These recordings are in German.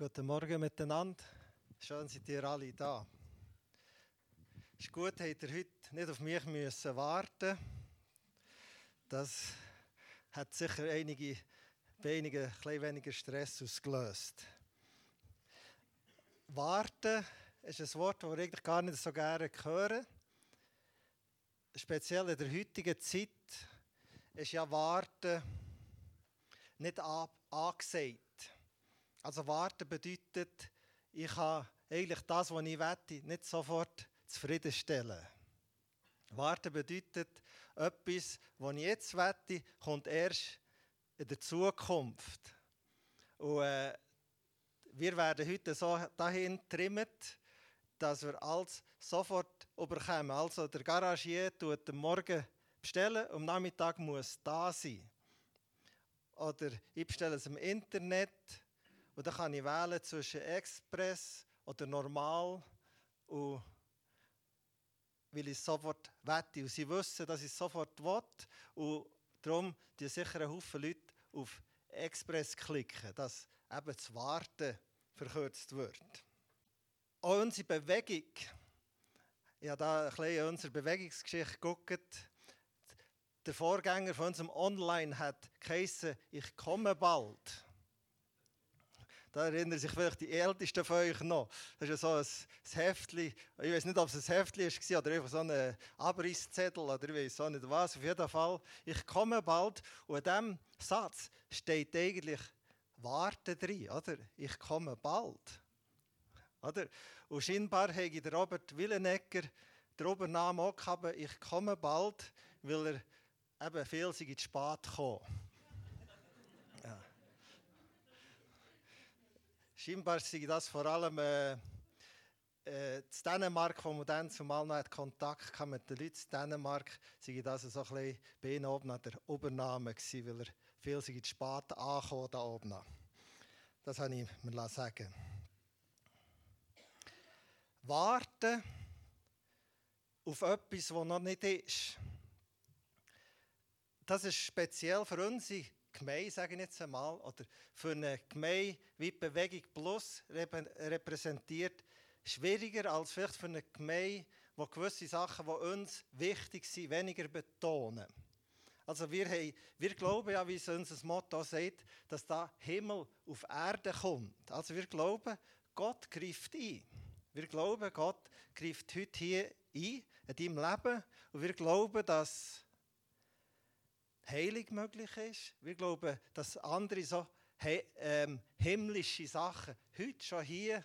Guten Morgen miteinander. Schön seid ihr alle da. Ist gut, habt ihr heute nicht auf mich müssen warten. Das hat sicher einige, bei einigen weniger Stress ausgelöst. Warten ist ein Wort, das wir eigentlich gar nicht so gerne hören. Speziell in der heutigen Zeit ist ja Warten nicht angesagt. Also warten bedeutet, ich kann eigentlich das, was ich wette, nicht sofort zufriedenstellen. Warten bedeutet, etwas, was ich jetzt wette, kommt erst in der Zukunft. Und äh, wir werden heute so dahin trimmt, dass wir alles sofort überkommen. Also der Garagier tut am Morgen bestellen, am Nachmittag muss da sein. Oder ich bestelle es im Internet und dann kann ich wählen zwischen Express oder Normal und weil ich sofort wette. Und sie wissen, dass ich sofort will. Und darum die sicher ein Haufen Leute auf Express klicken, dass eben das Warten verkürzt wird. Auch unsere Bewegung, ich habe da ein bisschen unsere Bewegungsgeschichte geguckt. Der Vorgänger von unserem Online hat geheißen, ich komme bald. Da erinnern sich vielleicht die Ältesten von euch noch. Das ist ja so ein, ein Heftchen. Ich weiß nicht, ob es ein Heftchen war oder einfach so ein Abrisszettel oder ich weiß auch nicht was. Auf jeden Fall, ich komme bald. Und in diesem Satz steht eigentlich Warten drin, oder? Ich komme bald. Oder? Und scheinbar habe der Robert Willenegger den Obernamen auch gehabt, ich komme bald, weil er eben viel zu spät kam. Scheinbar sei das vor allem äh, äh, Dänemark, wo man dann zumal noch Kontakt hatte mit den Leuten in Dänemark, sei das so ein bisschen bei oben an der Obernahme gewesen, weil er viel zu spät ankam da oben. Das habe ich mir sagen Warten auf etwas, das noch nicht ist. Das ist speziell für unsere Gemeinde, sage ich jetzt einmal, oder für eine Gemeinde wie Bewegung Plus repräsentiert, schwieriger als vielleicht für eine Gemeinde, wo gewisse Sachen, die uns wichtig sind, weniger betonen. Also wir, haben, wir glauben ja, wie es unser Motto sagt, dass da Himmel auf Erde kommt. Also wir glauben, Gott greift ein. Wir glauben, Gott greift heute hier ein, in deinem Leben. Und wir glauben, dass Heilung möglich ist. Wir glauben, dass andere so ähm, himmlische Sachen heute schon hier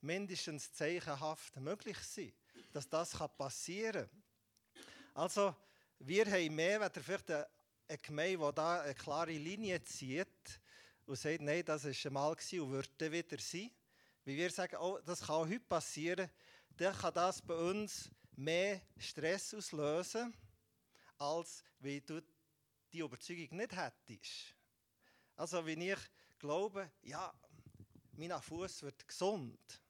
mindestens zeichenhaft möglich sind. Dass das kann Also, wir haben mehr, wenn vielleicht eine, eine Gemeinde, die da eine klare Linie zieht und sagt, nein, das war einmal und wird wieder sein. Wie wir sagen, oh, das kann auch heute passieren, dann kann das bei uns mehr Stress auslösen, als wie du die Überzeugung nicht hättest. Also, wenn ich glaube, ja, mein Fuß wird gesund.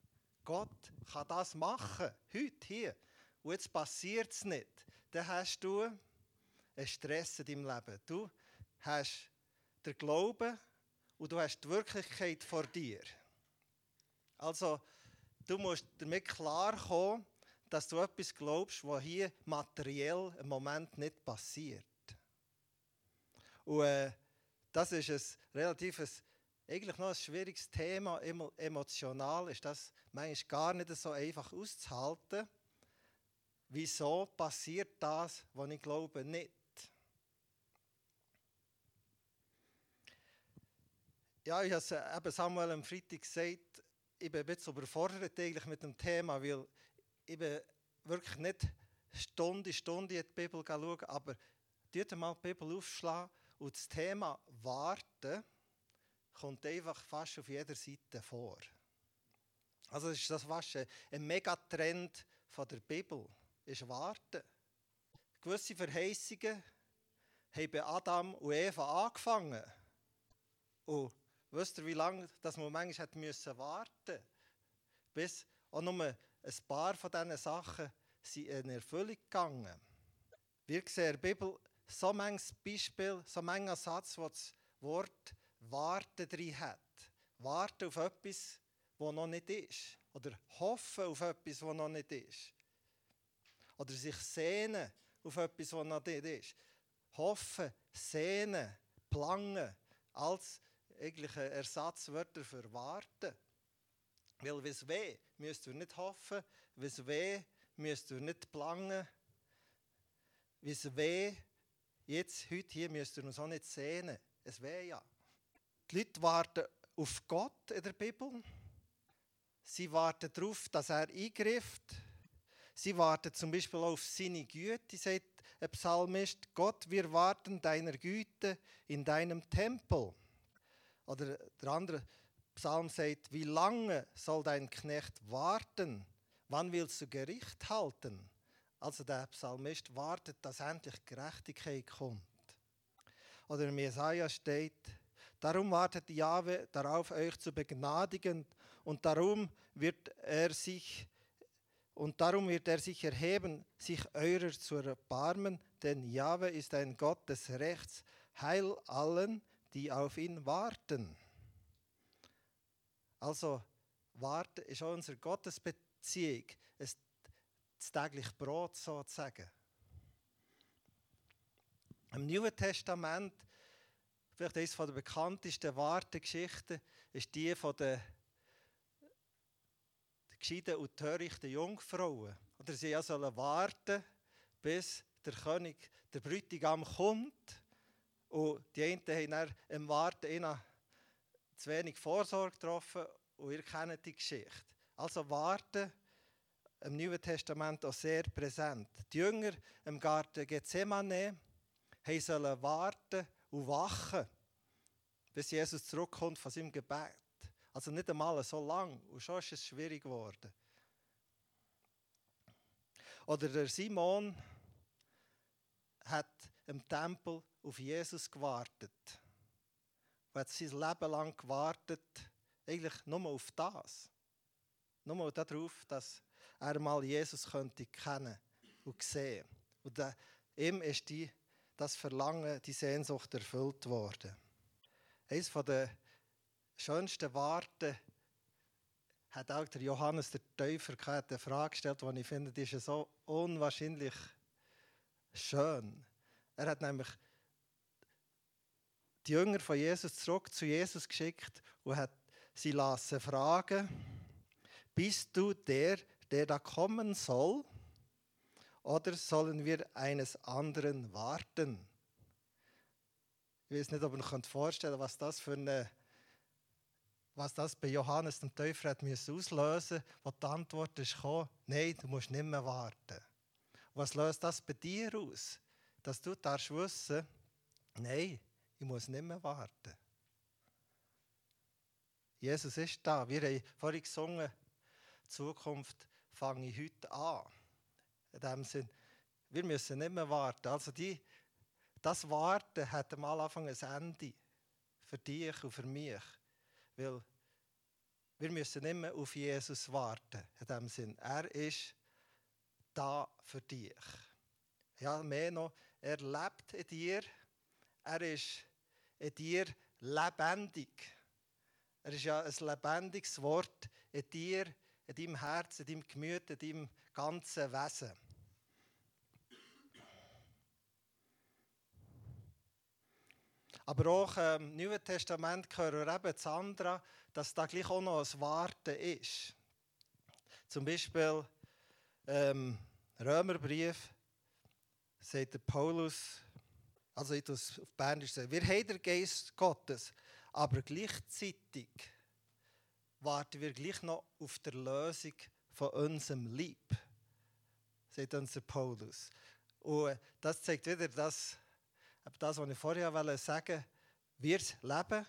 Gott kann das machen, heute, hier. Und jetzt passiert es nicht. Dann hast du einen Stress in deinem Leben. Du hast den Glauben und du hast die Wirklichkeit vor dir. Also, du musst damit klarkommen, dass du etwas glaubst, was hier materiell im Moment nicht passiert. Und äh, das ist ein relativ eigentlich noch ein schwieriges Thema. Emotional ist das manchmal gar nicht so einfach auszuhalten. Wieso passiert das, was ich glaube, nicht? Ja, ich habe eben Samuel am Freitag gesagt, ich bin ein bisschen überfordert eigentlich mit dem Thema, weil ich bin wirklich nicht Stunde, Stunde in die Bibel schauen, aber dort mal die Bibel aufschlagen und das Thema Warten kommt einfach fast auf jeder Seite vor. Also ist das fast ein Megatrend von der Bibel, ist Warten. Gewisse Verheißungen haben bei Adam und Eva angefangen. Und wisst ihr, wie lange das man manchmal hat müssen warten bis auch nur ein paar von diesen Sachen sind in Erfüllung gegangen. Wir sehen in der Bibel so manches Beispiel, so mancher Satz, wo das Wort Warten drin hat. warten auf etwas, was noch nicht ist. Oder hoffen auf etwas, was noch nicht ist. Oder sich sehnen auf etwas, was noch nicht ist. Hoffen, sehnen, plangen, als eigentliche Ersatzwörter für warten. Weil wenn es weh, müsst ihr nicht hoffen, wenn es weh, müsst ihr nicht planen. Wenn es weh, jetzt, heute hier, müsst ihr uns auch nicht sehnen. Es weh ja. Die Leute warten auf Gott in der Bibel. Sie warten darauf, dass er eingreift. Sie warten zum Beispiel auf seine Güte, sagt ein Psalmist. Gott, wir warten deiner Güte in deinem Tempel. Oder der andere Psalm sagt, wie lange soll dein Knecht warten? Wann willst du Gericht halten? Also der Psalmist wartet, dass endlich Gerechtigkeit kommt. Oder in Jesaja steht, darum wartet Jahwe darauf, euch zu begnadigen, und darum wird er sich und darum wird er sich erheben, sich eurer zu erbarmen, denn Jahwe ist ein Gott des Rechts, heil allen, die auf ihn warten. Also, warten ist auch unsere Gottesbeziehung, das tägliche Brot sozusagen. Im Neuen Testament, vielleicht eines der bekanntesten Wartegeschichten, ist die von den gescheiten und törichten Jungfrauen. Oder sie ja sollen warten, bis der König, der Bräutigam kommt. Und die einen haben dann im Warten zu wenig Vorsorge getroffen und ihr kennt die Geschichte. Also warten im Neuen Testament auch sehr präsent. Die Jünger im Garten Gethsemane sollen warten und wachen, bis Jesus zurückkommt von seinem Gebet. Also nicht einmal so lang und schon ist es schwierig geworden. Oder der Simon hat im Tempel auf Jesus gewartet. Er hat sein Leben lang gewartet, eigentlich nur auf das. Nur darauf, dass er mal Jesus könnte kennen und sehen. Und ihm ist die, das Verlangen, die Sehnsucht erfüllt worden. Eines der schönsten Warten hat auch der Johannes der Täufer eine Frage gestellt, die ich finde, die ist so unwahrscheinlich schön. Er hat nämlich die Jünger von Jesus zurück zu Jesus geschickt und hat sie lassen fragen, bist du der, der da kommen soll? Oder sollen wir eines anderen warten? Ich weiß nicht, ob ihr euch vorstellen könnt, was das für eine was das bei Johannes dem Täufer hat auslösen wo die Antwort ist gekommen, nein, du musst nicht mehr warten. Was löst das bei dir aus? Dass du darfst wissen, nein, ich muss nicht mehr warten. Jesus ist da. Wir haben vorhin gesungen, Zukunft fange ich heute an. In dem Sinn, wir müssen nicht mehr warten. Also die, das Warten hat am Anfang ein Ende. Für dich und für mich. Weil wir müssen nicht mehr auf Jesus warten. In dem Sinn, er ist da für dich. Ja, mehr noch, er lebt in dir. Er ist in dir lebendig. Er ist ja ein lebendiges Wort in dir, in deinem Herz, in deinem Gemüt, in deinem ganzen Wesen. Aber auch im Neuen Testament gehören wir eben anderen, dass da gleich auch noch ein Warten ist. Zum Beispiel ähm, Römerbrief sagt der Paulus, also ich auf Bernisch sagen, wir haben den Geist Gottes, aber gleichzeitig warten wir gleich noch auf der Lösung von unserem Lieb, sagt unser Paulus. Und das zeigt wieder das, das, was ich vorher sagen wollte, wir leben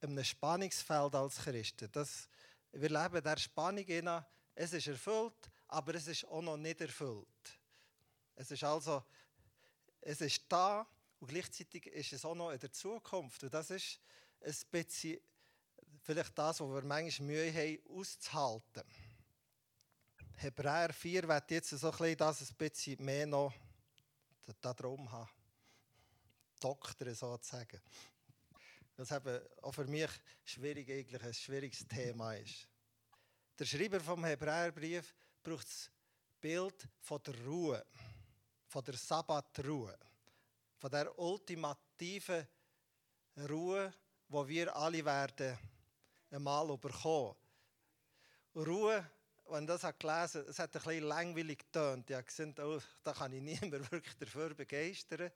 in einem Spannungsfeld als Christen. Das, wir leben der Spannung in, es ist erfüllt, aber es ist auch noch nicht erfüllt. Es ist also, es ist da und gleichzeitig ist es auch noch in der Zukunft. Und das ist ein bisschen vielleicht das, was wir manchmal Mühe haben, auszuhalten. Hebräer 4 wird jetzt so ein bisschen das ein bisschen mehr noch darum haben. Doktor sozusagen. Das eben auch für mich schwierig, eigentlich ein schwieriges Thema ist. Der Schreiber vom Hebräerbrief braucht das Bild von der Ruhe, von der Sabbatruhe, von der ultimativen Ruhe, wo wir alle werden einmal bekommen. Ruhe, wenn das hat gelesen, es hat ein bisschen langweilig getönt. Ich habe gesehen, oh, da kann ich niemand wirklich dafür begeistern.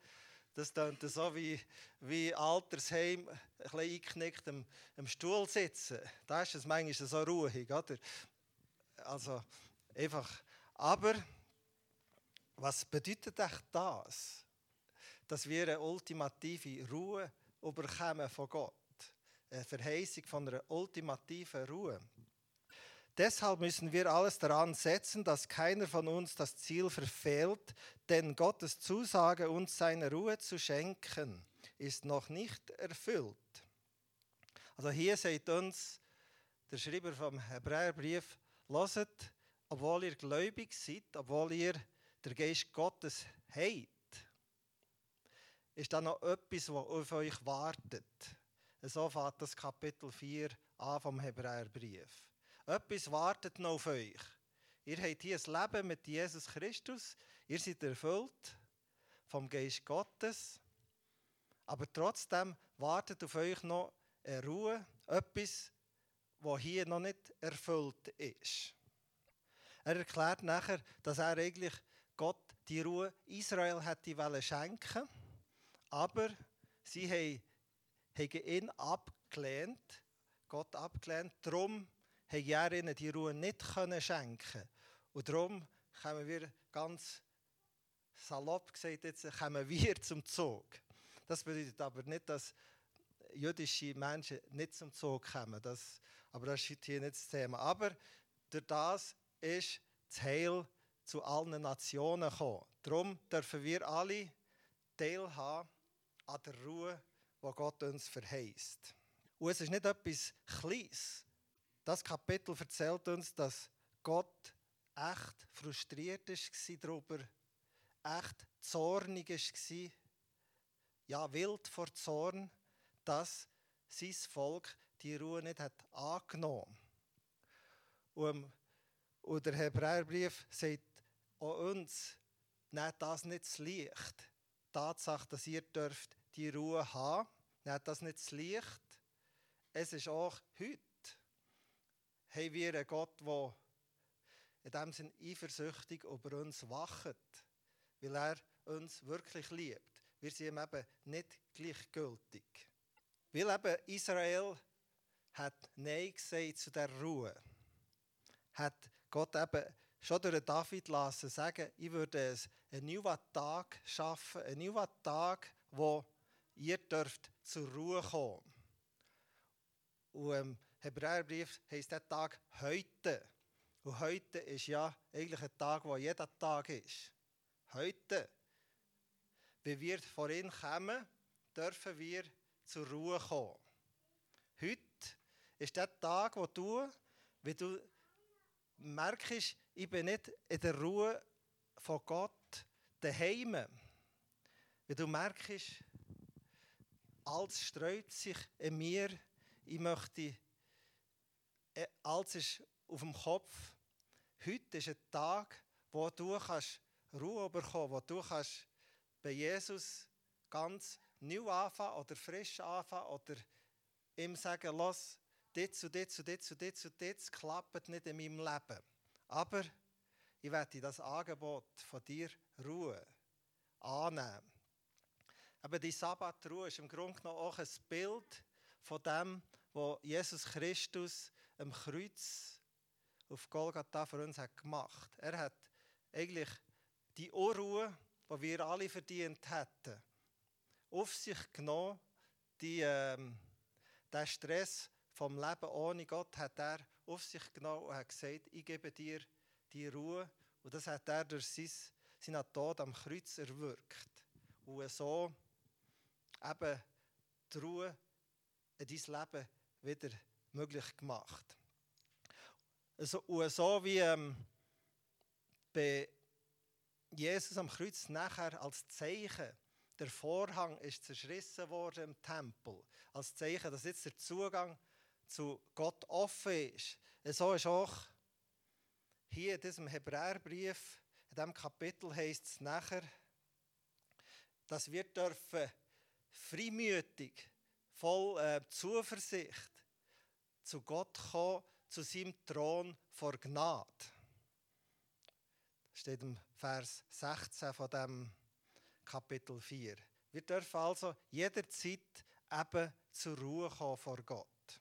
Das tönt so wie, wie Altersheim, ein bisschen eingeknickt am, am Stuhl sitzen. Da ist es manchmal so ruhig, oder? Also, einfach. Aber, was bedeutet echt das? Dass wir eine ultimative Ruhe überkommen von Gott. Eine Verheißung von einer ultimativen Ruhe. Deshalb müssen wir alles daran setzen, dass keiner von uns das Ziel verfehlt, denn Gottes Zusage, uns seine Ruhe zu schenken, ist noch nicht erfüllt. Also hier sagt uns der Schreiber vom Hebräerbrief, loset, obwohl ihr gläubig seid, obwohl ihr der Geist Gottes habt, ist da noch etwas, was auf euch wartet. So fährt das Kapitel 4 an vom Hebräerbrief. Etwas wartet noch auf euch. Ihr habt hier ein Leben mit Jesus Christus. Ihr seid erfüllt vom Geist Gottes. Aber trotzdem wartet auf euch noch eine Ruhe, etwas, was hier noch nicht erfüllt ist. Er erklärt nachher, dass er eigentlich Gott die Ruhe Israel hätte schenken aber sie haben ihn abgelehnt, Gott abgelehnt. Darum haben er ihnen die Ruhe nicht schenken Und darum kommen wir ganz salopp gesagt, jetzt kommen wir zum Zug. Das bedeutet aber nicht, dass jüdische Menschen nicht zum Zug kommen. Das, aber das ist hier nicht das Thema. Aber durch das ist das Heil zu allen Nationen gekommen. Darum dürfen wir alle teilhaben an der Ruhe, die Gott uns verheißt. Und es ist nicht etwas Kleines. Das Kapitel erzählt uns, dass Gott echt frustriert war darüber, echt zornig war, ja, wild vor Zorn, dass sein Volk die Ruhe nicht hat angenommen und, und der Hebräerbrief sagt auch uns, nehmt das nicht zu leicht. Die Tatsache, dass ihr dürft die Ruhe haben, nehmt das nicht zu leicht. Es ist auch heute haben wir einen Gott, der in dem Sinne eifersüchtig über uns wacht, weil er uns wirklich liebt. Wir sind ihm eben nicht gleichgültig. Weil eben Israel hat Nein gesagt zu der Ruhe. Hat Gott eben schon durch David lassen sagen, ich würde einen neuen Tag schaffen, einen neuen Tag, wo ihr dürft zur Ruhe kommen. Und ähm, Hebräerbrief heisst der Tag heute. Und heute ist ja eigentlich ein Tag, wo jeder Tag ist. Heute. Wenn wir vor ihn kommen, dürfen wir zur Ruhe kommen. Heute ist der Tag, wo du, wenn du merkst, ich bin nicht in der Ruhe von Gott daheim. Wenn du merkst, alles streut sich in mir, ich möchte äh, alles ist auf dem Kopf. Heute ist ein Tag, wo du kannst Ruhe bekommen wo du kannst bei Jesus ganz neu anfangen oder frisch anfangen oder ihm sagen, lass, das und das und das und das und das klappt nicht in meinem Leben. Aber ich werde das Angebot von dir Ruhe annehmen. Aber die Sabbatruhe ist im Grunde genommen auch ein Bild von dem, was Jesus Christus am Kreuz auf Golgatha für uns hat gemacht. Er hat eigentlich die Unruhe, die wir alle verdient hätten, auf sich genommen. Die, ähm, den Stress vom Leben ohne Gott hat er auf sich genommen und hat gesagt, ich gebe dir die Ruhe. Und das hat er durch sein, seinen Tod am Kreuz erwirkt. Und so eben die Ruhe in dein Leben wieder möglich gemacht. So, und so wie ähm, bei Jesus am Kreuz nachher als Zeichen, der Vorhang ist zerschrissen worden im Tempel, als Zeichen, dass jetzt der Zugang zu Gott offen ist. So ist auch hier in diesem Hebräerbrief, in diesem Kapitel heißt es nachher, dass wir dürfen freimütig, voll äh, Zuversicht zu Gott kommen, zu seinem Thron vor Gnade. Das steht im Vers 16 von dem Kapitel 4. Wir dürfen also jederzeit eben zur Ruhe kommen vor Gott.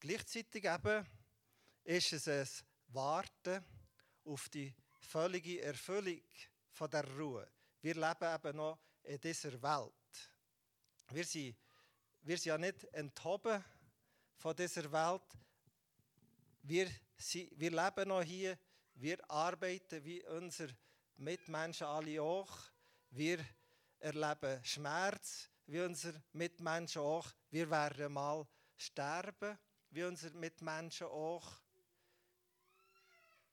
Gleichzeitig eben ist es ein Warten auf die völlige Erfüllung von der Ruhe. Wir leben eben noch in dieser Welt. Wir sind, wir sind ja nicht enthoben von dieser Welt. Wir, sind, wir leben noch hier. Wir arbeiten wie unsere Mitmenschen alle auch. Wir erleben Schmerz wie unsere Mitmenschen auch. Wir werden mal sterben wie unsere Mitmenschen auch.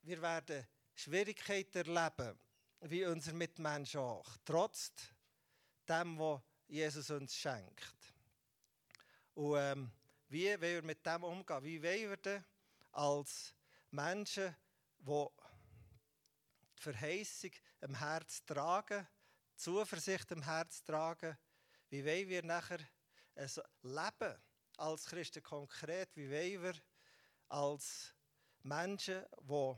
Wir werden Schwierigkeiten erleben, wie unsere Mitmenschen auch, trotz dem, was Jesus uns schenkt. Und ähm, wie wollen wir mit dem umgehen? Wie wollen wir denn als Menschen, die die Verheißung im Herz tragen, Zuversicht im Herz tragen, wie wollen wir nachher ein Leben als Christen konkret, wie wollen wir als Menschen, die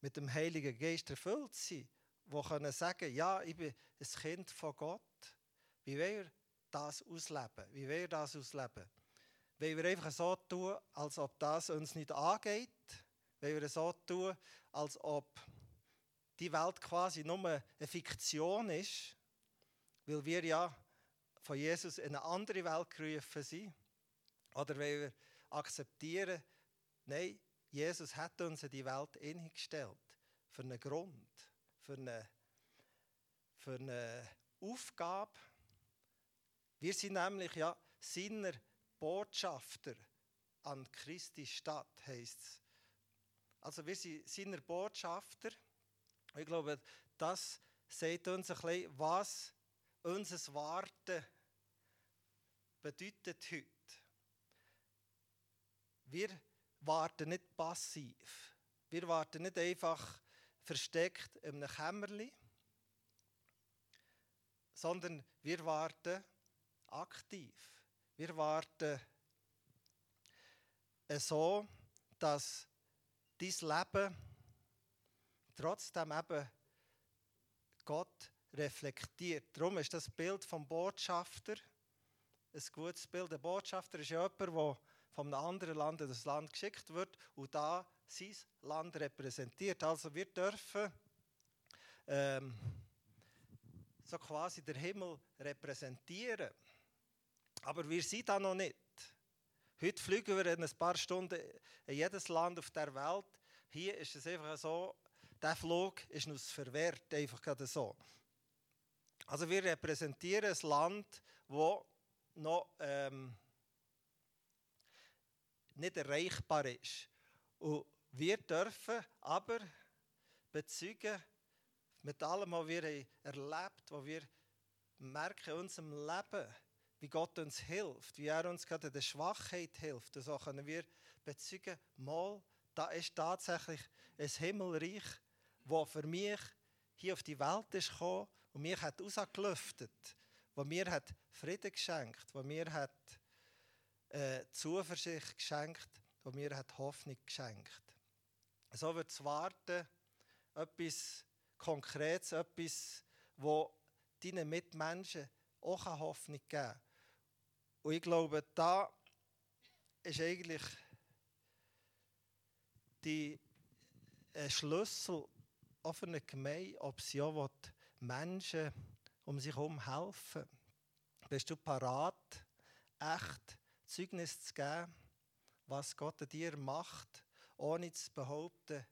mit dem Heiligen Geist erfüllt sind, die können sagen, ja, ich bin ein Kind von Gott. Wie wollen wir das ausleben? Wie wollen wir das ausleben? Wollen wir einfach so tun, als ob das uns nicht angeht? Wollen wir so tun, als ob die Welt quasi nur eine Fiktion ist? Weil wir ja von Jesus in eine andere Welt gerufen sind? Oder wollen wir akzeptieren, nein, Jesus hat uns in die Welt hingestellt. Für einen Grund, für eine, für eine Aufgabe. Wir sind nämlich ja seiner Botschafter an Christi Stadt, heisst es. Also wir sind seiner Botschafter. Ich glaube, das sagt uns ein bisschen, was unser Warten bedeutet heute. Wir warten nicht passiv. Wir warten nicht einfach versteckt in einem Kämmerli, sondern wir warten aktiv. Wir warten so, dass dein Leben trotzdem eben Gott reflektiert. Darum ist das Bild vom Botschafter ein gutes Bild. Der Botschafter ist ja jemand, der von einem anderen Land in das Land geschickt wird und da sein Land repräsentiert. Also wir dürfen ähm, so quasi den Himmel repräsentieren. Aber wir sind da noch nicht. Heute fliegen wir in ein paar Stunden in jedes Land auf der Welt. Hier ist es einfach so, der Flug ist uns verwehrt, einfach gerade so. Also wir repräsentieren ein Land, wo noch ähm, nicht erreichbar ist. Und wir dürfen aber bezeugen, mit allem, was wir erlebt haben, was wir merken in unserem Leben, wie Gott uns hilft, wie er uns gerade in der Schwachheit hilft. So können wir bezeugen, mal, da ist tatsächlich ein Himmelreich, das für mich hier auf die Welt ist gekommen und mich hat rausgelüftet, wo mir hat Frieden geschenkt, wo mir hat äh, Zuversicht geschenkt, wo mir hat Hoffnung geschenkt. So wird das Warten etwas Konkretes, etwas, wo deinen Mitmenschen auch Hoffnung geben kann. Und ich glaube, da ist eigentlich die ein Schlüssel auf eine Gemeinde, ob sie auch Menschen um sich herum helfen. Bist du parat, echt Zeugnis zu geben, was Gott an dir macht, ohne zu behaupten,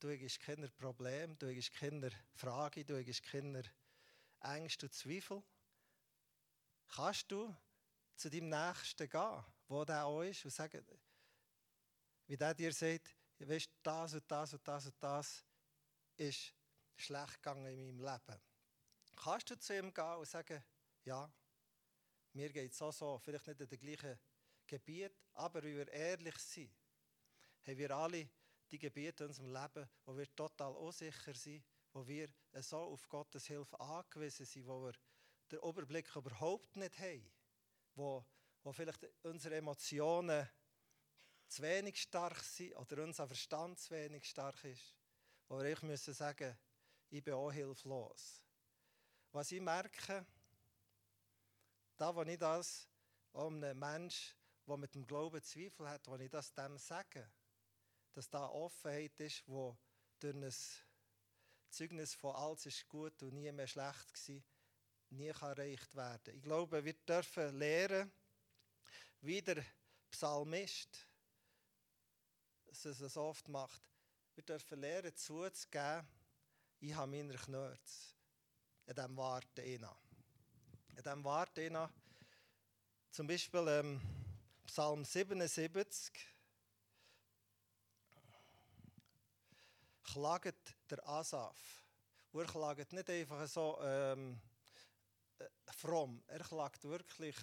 du hast keine Probleme, du hast keine Frage, du hast keine Ängste und Zweifel. Kannst du zu deinem Nächsten gehen, wo der auch ist, und sagen, wie der dir sagt, weißt, das und das und das und das ist schlecht gegangen in meinem Leben. Kannst du zu ihm gehen und sagen, ja, mir geht es auch so, vielleicht nicht in dem gleichen Gebiet, aber wir ehrlich sind, haben wir alle die Gebiete in unserem Leben, wo wir total unsicher sind, wo wir so auf Gottes Hilfe angewiesen sind, wo wir den Überblick überhaupt nicht haben, wo, wo vielleicht unsere Emotionen zu wenig stark sind oder unser Verstand zu wenig stark ist, wo wir müssen sagen, ich bin auch hilflos. Was ich merke, da wo ich das einem Menschen, der mit dem Glauben Zweifel hat, wo ich das dem sage, dass da Offenheit ist, wo durch ein Zeugnis von alles ist gut und nie mehr schlecht war, nie kann erreicht werden. Ich glaube, wir dürfen lernen, wie der Psalmist es oft macht. Wir dürfen lernen, zuzugeben, ich habe meine Knöpfe in diesem Warten inne. In diesem Warten inne, zum Beispiel ähm, Psalm 77, klagt der Asaf. Er klagt nicht einfach so ähm, äh, fromm, er klagt wirklich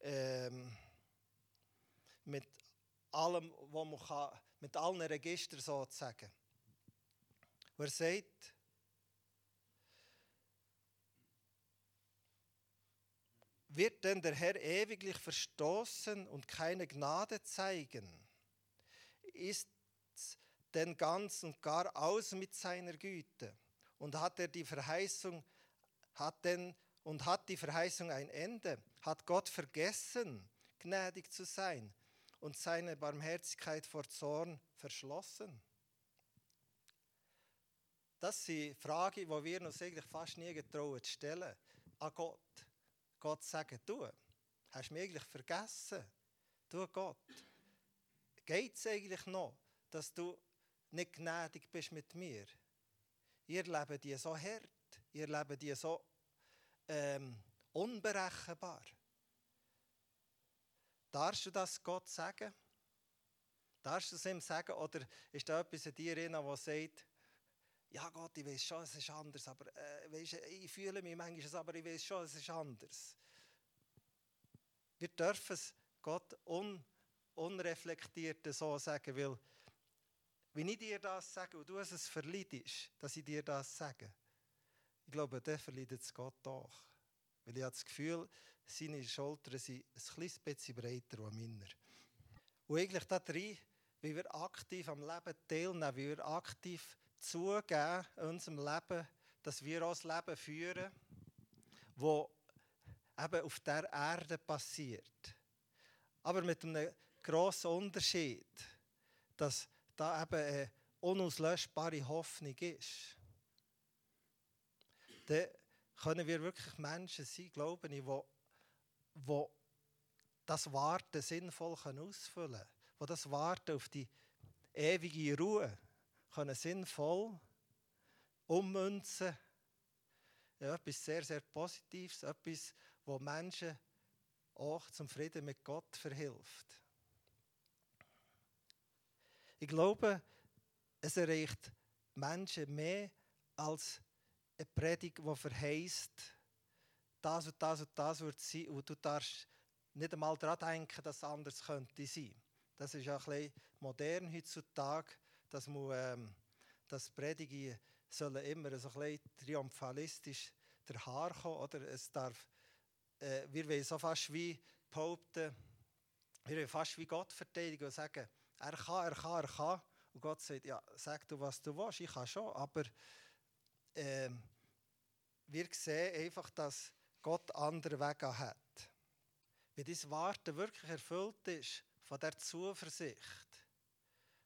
ähm, mit allem, was man kann, mit allen Registern sozusagen. Und er sagt, wird denn der Herr ewiglich verstoßen und keine Gnade zeigen? Ist denn ganz und gar aus mit seiner Güte? Und hat er die Verheißung, hat denn und hat die Verheißung ein Ende? Hat Gott vergessen, gnädig zu sein und seine Barmherzigkeit vor Zorn verschlossen? Das sind Fragen, die wir uns eigentlich fast nie getrauen zu stellen an Gott. Gott sagen, du, hast mich eigentlich vergessen? Du Gott, geht es eigentlich noch, dass du nicht gnädig bist mit mir? Ihr lebt die so hart, ihr lebt die so ähm, unberechenbar. Darfst du das Gott sagen? Darfst du es ihm sagen? Oder ist da etwas in dir drin, das sagt, ja Gott, ich weiß schon, es ist anders, aber äh, weißt, ich fühle mich manchmal, aber ich weiß schon, es ist anders. Wir dürfen es Gott un, unreflektiert so sagen, weil wenn ich dir das sage und du es verleidest, dass ich dir das sage, ich glaube, dann verleidet es Gott auch. Weil ich habe das Gefühl, seine Schultern sind ein kleines bisschen breiter als meine. Und eigentlich da drin, wie wir aktiv am Leben teilnehmen, wie wir aktiv zugeben unserem Leben, dass wir auch das Leben führen, das eben auf der Erde passiert. Aber mit einem grossen Unterschied, dass da eben eine unauslöschbare Hoffnung ist. Dann können wir wirklich Menschen sein, glaube ich, die, die das Warten sinnvoll ausfüllen können, die das Warten auf die ewige Ruhe können sinnvoll ummünzen. Ja, etwas sehr, sehr Positives, etwas, wo Menschen auch zum Frieden mit Gott verhilft. Ich glaube, es erreicht Menschen mehr als eine Predigt, die verheißt, das und das und das wird sein und du darfst nicht einmal daran denken, dass es anders könnte sein. Das ist ja ein bisschen modern heutzutage dass, man, ähm, dass Predigen sollen immer so ein bisschen triumphalistisch der Haar kommen, oder? Es darf, äh, wir wollen so fast wie behaupten, wir wollen fast wie Gott verteidigen und sagen, er kann, er kann, er kann. Und Gott sagt, ja, sag du, was du willst, ich kann schon, aber äh, wir sehen einfach, dass Gott andere Wege hat. Wenn dein Warten wirklich erfüllt ist von der Zuversicht,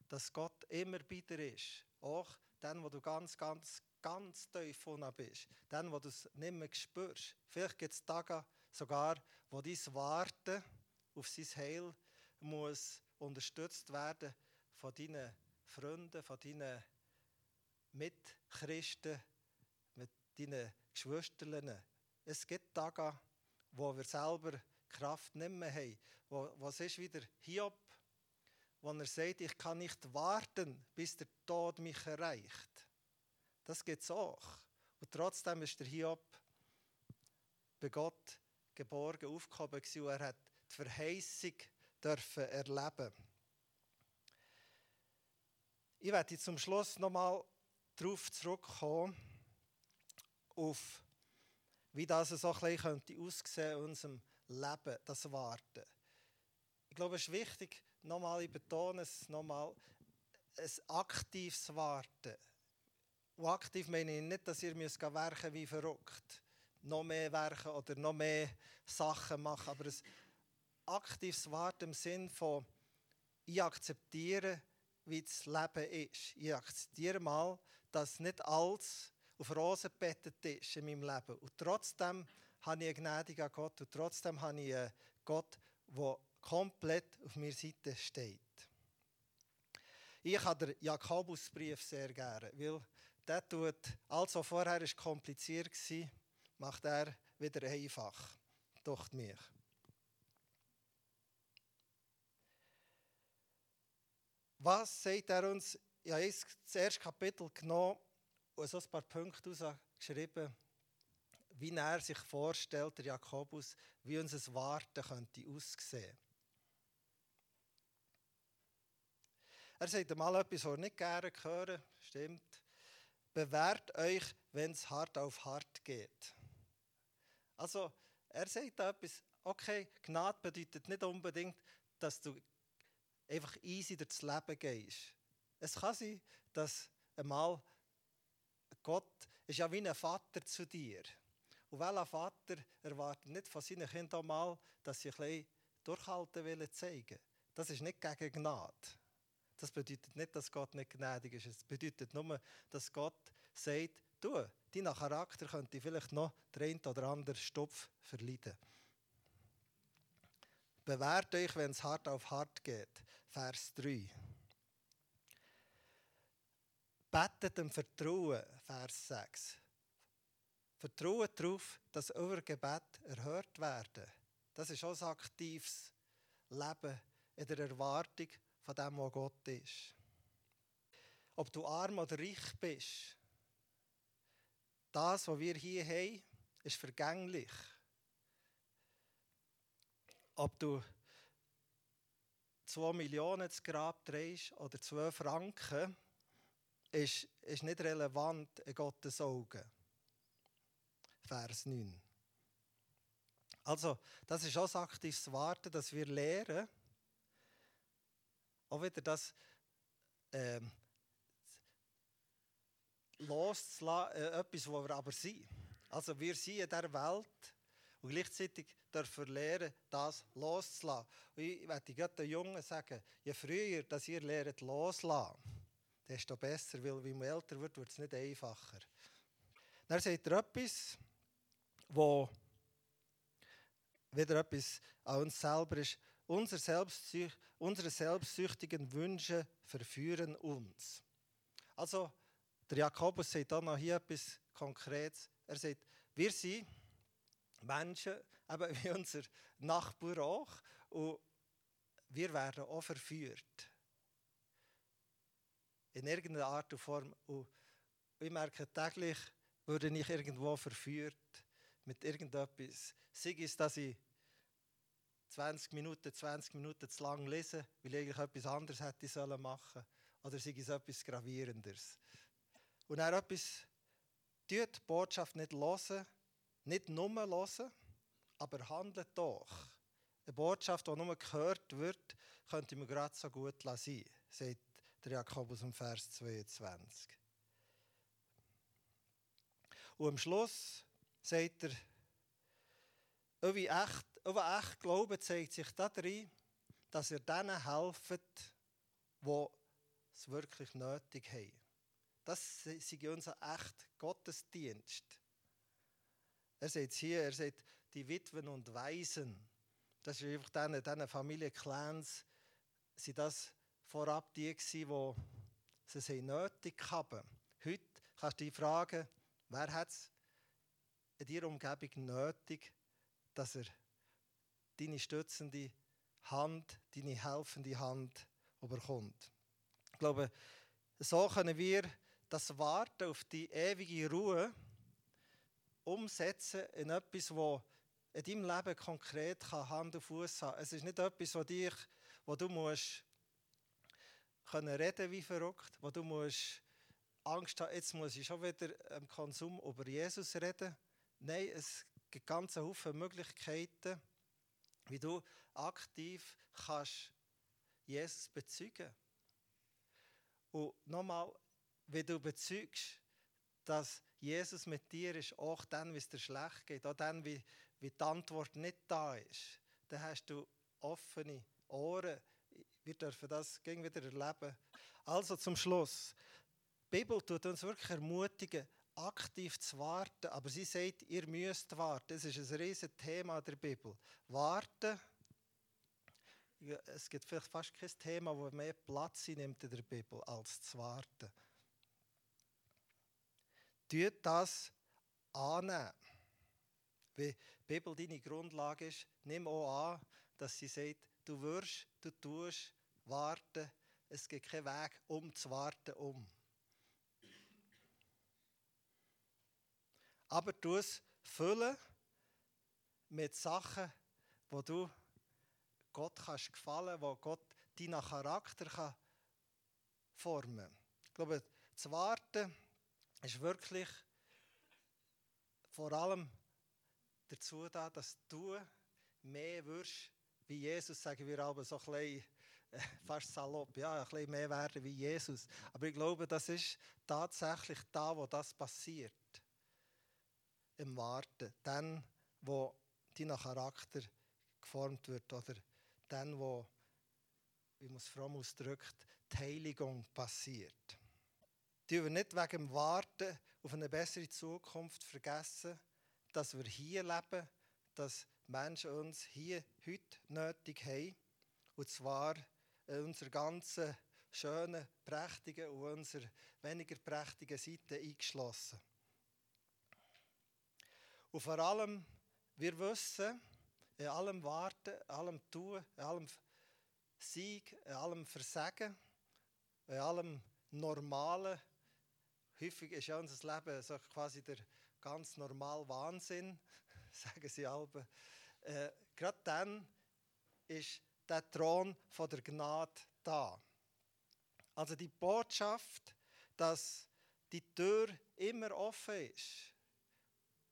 dass Gott immer bei dir ist. Auch dann, wo du ganz, ganz, ganz tief unten bist. Dann, wo du es nicht mehr spürst. Vielleicht gibt es Tage sogar, wo dein Warten auf sein Heil muss unterstützt werden von deinen Freunden, von deinen Mitchristen, mit deinen Geschwistern. Es gibt Tage, wo wir selber Kraft nicht mehr haben. Wo, es ist wieder Hiob, wo er sagt, ich kann nicht warten, bis der Tod mich erreicht. Das gibt es auch. Und trotzdem ist der Hiob bei Gott geborgen, aufgehoben und er hat die Verheißung dürfen erleben. Ich werde zum Schluss nochmal darauf zurückkommen, auf wie das so ein bisschen könnte aussehen in unserem Leben, das Warten. Ich glaube, es ist wichtig, nochmal, ich betone es nochmal, ein aktives Warten. Und aktiv meine ich nicht, dass ihr müsst werken wie verrückt. Noch mehr werken oder noch mehr Sachen machen. Aber ein aktives Warten im Sinn von, ich akzeptiere, wie das Leben ist. Ich akzeptiere mal, dass nicht alles auf Rosen bettet ist in meinem Leben. Und trotzdem habe ich eine Gnade an Gott und trotzdem habe ich einen Gott, der komplett auf meiner Seite steht. Ich habe den Jakobusbrief sehr gerne, weil der tut, alles was vorher kompliziert war, macht er wieder einfach, durch mich. Was sagt er uns? Ich habe das erste Kapitel genommen und so ein paar Punkte geschrieben, wie er sich vorstellt, der Jakobus, wie unser Warten könnte aussehen. Er sagt einmal etwas, was er nicht gerne hören, stimmt. Bewährt euch, wenn es hart auf hart geht. Also, er sagt da etwas, okay, Gnade bedeutet nicht unbedingt, dass du einfach easy durchs Leben gehst. Es kann sein, dass einmal Gott ist ja wie ein Vater zu dir. Und welcher Vater erwartet nicht von seinen Kindern mal, dass sie ein bisschen durchhalten wollen zeigen. Das ist nicht gegen Gnade. Das bedeutet nicht, dass Gott nicht gnädig ist. Es bedeutet nur, dass Gott sagt, du, dein Charakter könnte vielleicht noch den einen oder anderen Stopf verleiden. Bewährt euch, wenn es hart auf hart geht. Vers 3. Betet im Vertrauen, Vers 6. Vertrauen darauf, dass euer Gebet erhört werden. Das ist auch ein aktives Leben in der Erwartung von dem, was Gott ist. Ob du arm oder reich bist, das, was wir hier haben, ist vergänglich. Ob du 2 Millionen ins Grab drehst oder 2 Franken, ist, ist nicht relevant in Gottes Augen. Vers 9. Also, das ist auch aktives Warten, dass wir lernen, auch wieder das ähm, loszulassen, äh, etwas, wo wir aber sind. Also, wir sind in dieser Welt und gleichzeitig dürfen lernen, das loszulassen. Und ich werde gerade den Jungen sagen, je früher dass ihr lernt loszulassen, desto besser, weil wie man älter wird, wird es nicht einfacher. Dann sagt er etwas, wo wieder etwas an uns selber ist. Unser Selbstsüch unsere selbstsüchtigen Wünsche verführen uns. Also, der Jakobus sagt auch noch hier etwas Konkretes. Er sagt, wir sind Menschen, eben wie unser Nachbar auch, und wir werden auch verführt. In irgendeiner Art und Form. Und ich merke täglich, würde ich irgendwo verführt mit irgendetwas. Sei es, dass ich 20 Minuten, 20 Minuten zu lang lese, weil ich eigentlich etwas anderes hätte sollen machen Oder sei es etwas Gravierendes. Und dann etwas, tut die Botschaft nicht hören, nicht nur hören, aber handelt doch. Eine Botschaft, die nur gehört wird, könnte mir gerade so gut sein, sagt der Jakobus im Vers 22. Und am Schluss sagt er, ob echt, ob echt Glaube zeigt sich darin, dass er denen helft, die es wirklich nötig haben. Das ist unser echt Gottesdienst. Er sagt hier, er sagt, die Witwen und Waisen, das ist einfach diese, diese Familienclans, sind das vorab die gewesen, die sie nötig haben. Heute kannst du dich fragen, wer hat es in deiner Umgebung nötig, dass er deine stützende Hand, deine helfende Hand überkommt. Ich glaube, so können wir das Warten auf die ewige Ruhe umsetzen in etwas, wo in deinem Leben konkret Hand und Fuß haben. Es ist nicht etwas, wo dich, wo du musst können reden wie verrückt, wo du musst Angst haben, jetzt muss ich schon wieder im Konsum über Jesus reden. Nein, es gibt ganz viele Möglichkeiten, wie du aktiv kannst Jesus bezeugen. Und nochmal, wie du bezeugst, dass Jesus mit dir ist, auch dann, wie es dir schlecht geht, auch dann, wie, wie die Antwort nicht da ist, dann hast du offene Ohren. Wir dürfen das gegen wieder erleben. Also zum Schluss. Die Bibel tut uns wirklich ermutigen, aktiv zu warten. Aber sie sagt, ihr müsst warten. Das ist ein riesiges Thema der Bibel. Warten. Es gibt vielleicht fast kein Thema, das mehr Platz nimmt in der Bibel, als zu warten. Tut das annehmen. Wie die Bibel deine Grundlage ist, nimm auch an, dass sie sagt, du wirst, du tust, warten. Es gibt keinen Weg, um zu warten, um. Aber du es füllen mit Sachen, wo du Gott kannst gefallen, wo Gott deinen Charakter kann formen. Ich glaube, das Warten ist wirklich vor allem dazu da, dass du mehr wirst, wie Jesus, sagen wir aber so ein bisschen, äh, fast salopp, ja, ein bisschen mehr werden wie Jesus. Aber ich glaube, das ist tatsächlich da, wo das passiert. Im Warten. Dann, wo dein Charakter geformt wird oder dann, wo, wie man es fromm ausdrückt, die Heiligung passiert. Die wir nicht wegen dem Warten auf eine bessere Zukunft vergessen, dass wir hier leben, dass Menschen uns hier heute nötig haben. Und zwar in unserer ganzen schönen, prächtigen und unserer weniger prächtigen Seite eingeschlossen. Und vor allem, wir wissen, in allem Warten, in allem Tun, in allem Sieg, in allem Versagen, in allem Normalen, häufig ist ja unser Leben so quasi der ganz normale Wahnsinn, sagen sie alle. Äh, Gerade dann ist der Thron von der Gnade da. Also die Botschaft, dass die Tür immer offen ist,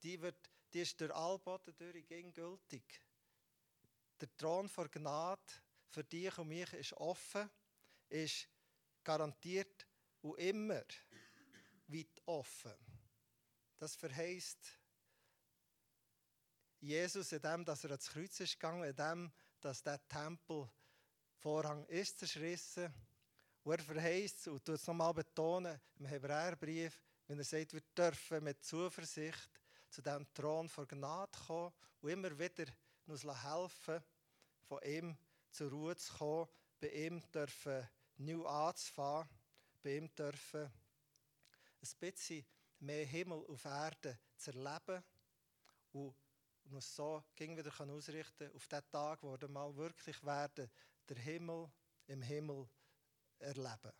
die, wird, die ist durch all Boden durch gültig. Der Thron von Gnade für dich und mich ist offen, ist garantiert und immer weit offen. Das verheißt Jesus in dem, dass er ans Kreuz ist gegangen, in dem, dass der Tempelvorhang ist zerschrissen. Und er verheißt und tut es nochmal betonen im Hebräerbrief, wenn er sagt, wir dürfen mit Zuversicht zu dem Thron vor Gnade kommen und immer wieder uns helfen, von ihm zur Ruhe zu kommen, bei ihm dürfen neu anzufangen, bei ihm dürfen ein bisschen mehr Himmel auf Erde zu erleben und uns so ging wieder ausrichten auf den Tag, wo wir mal wirklich werden, der Himmel im Himmel erleben.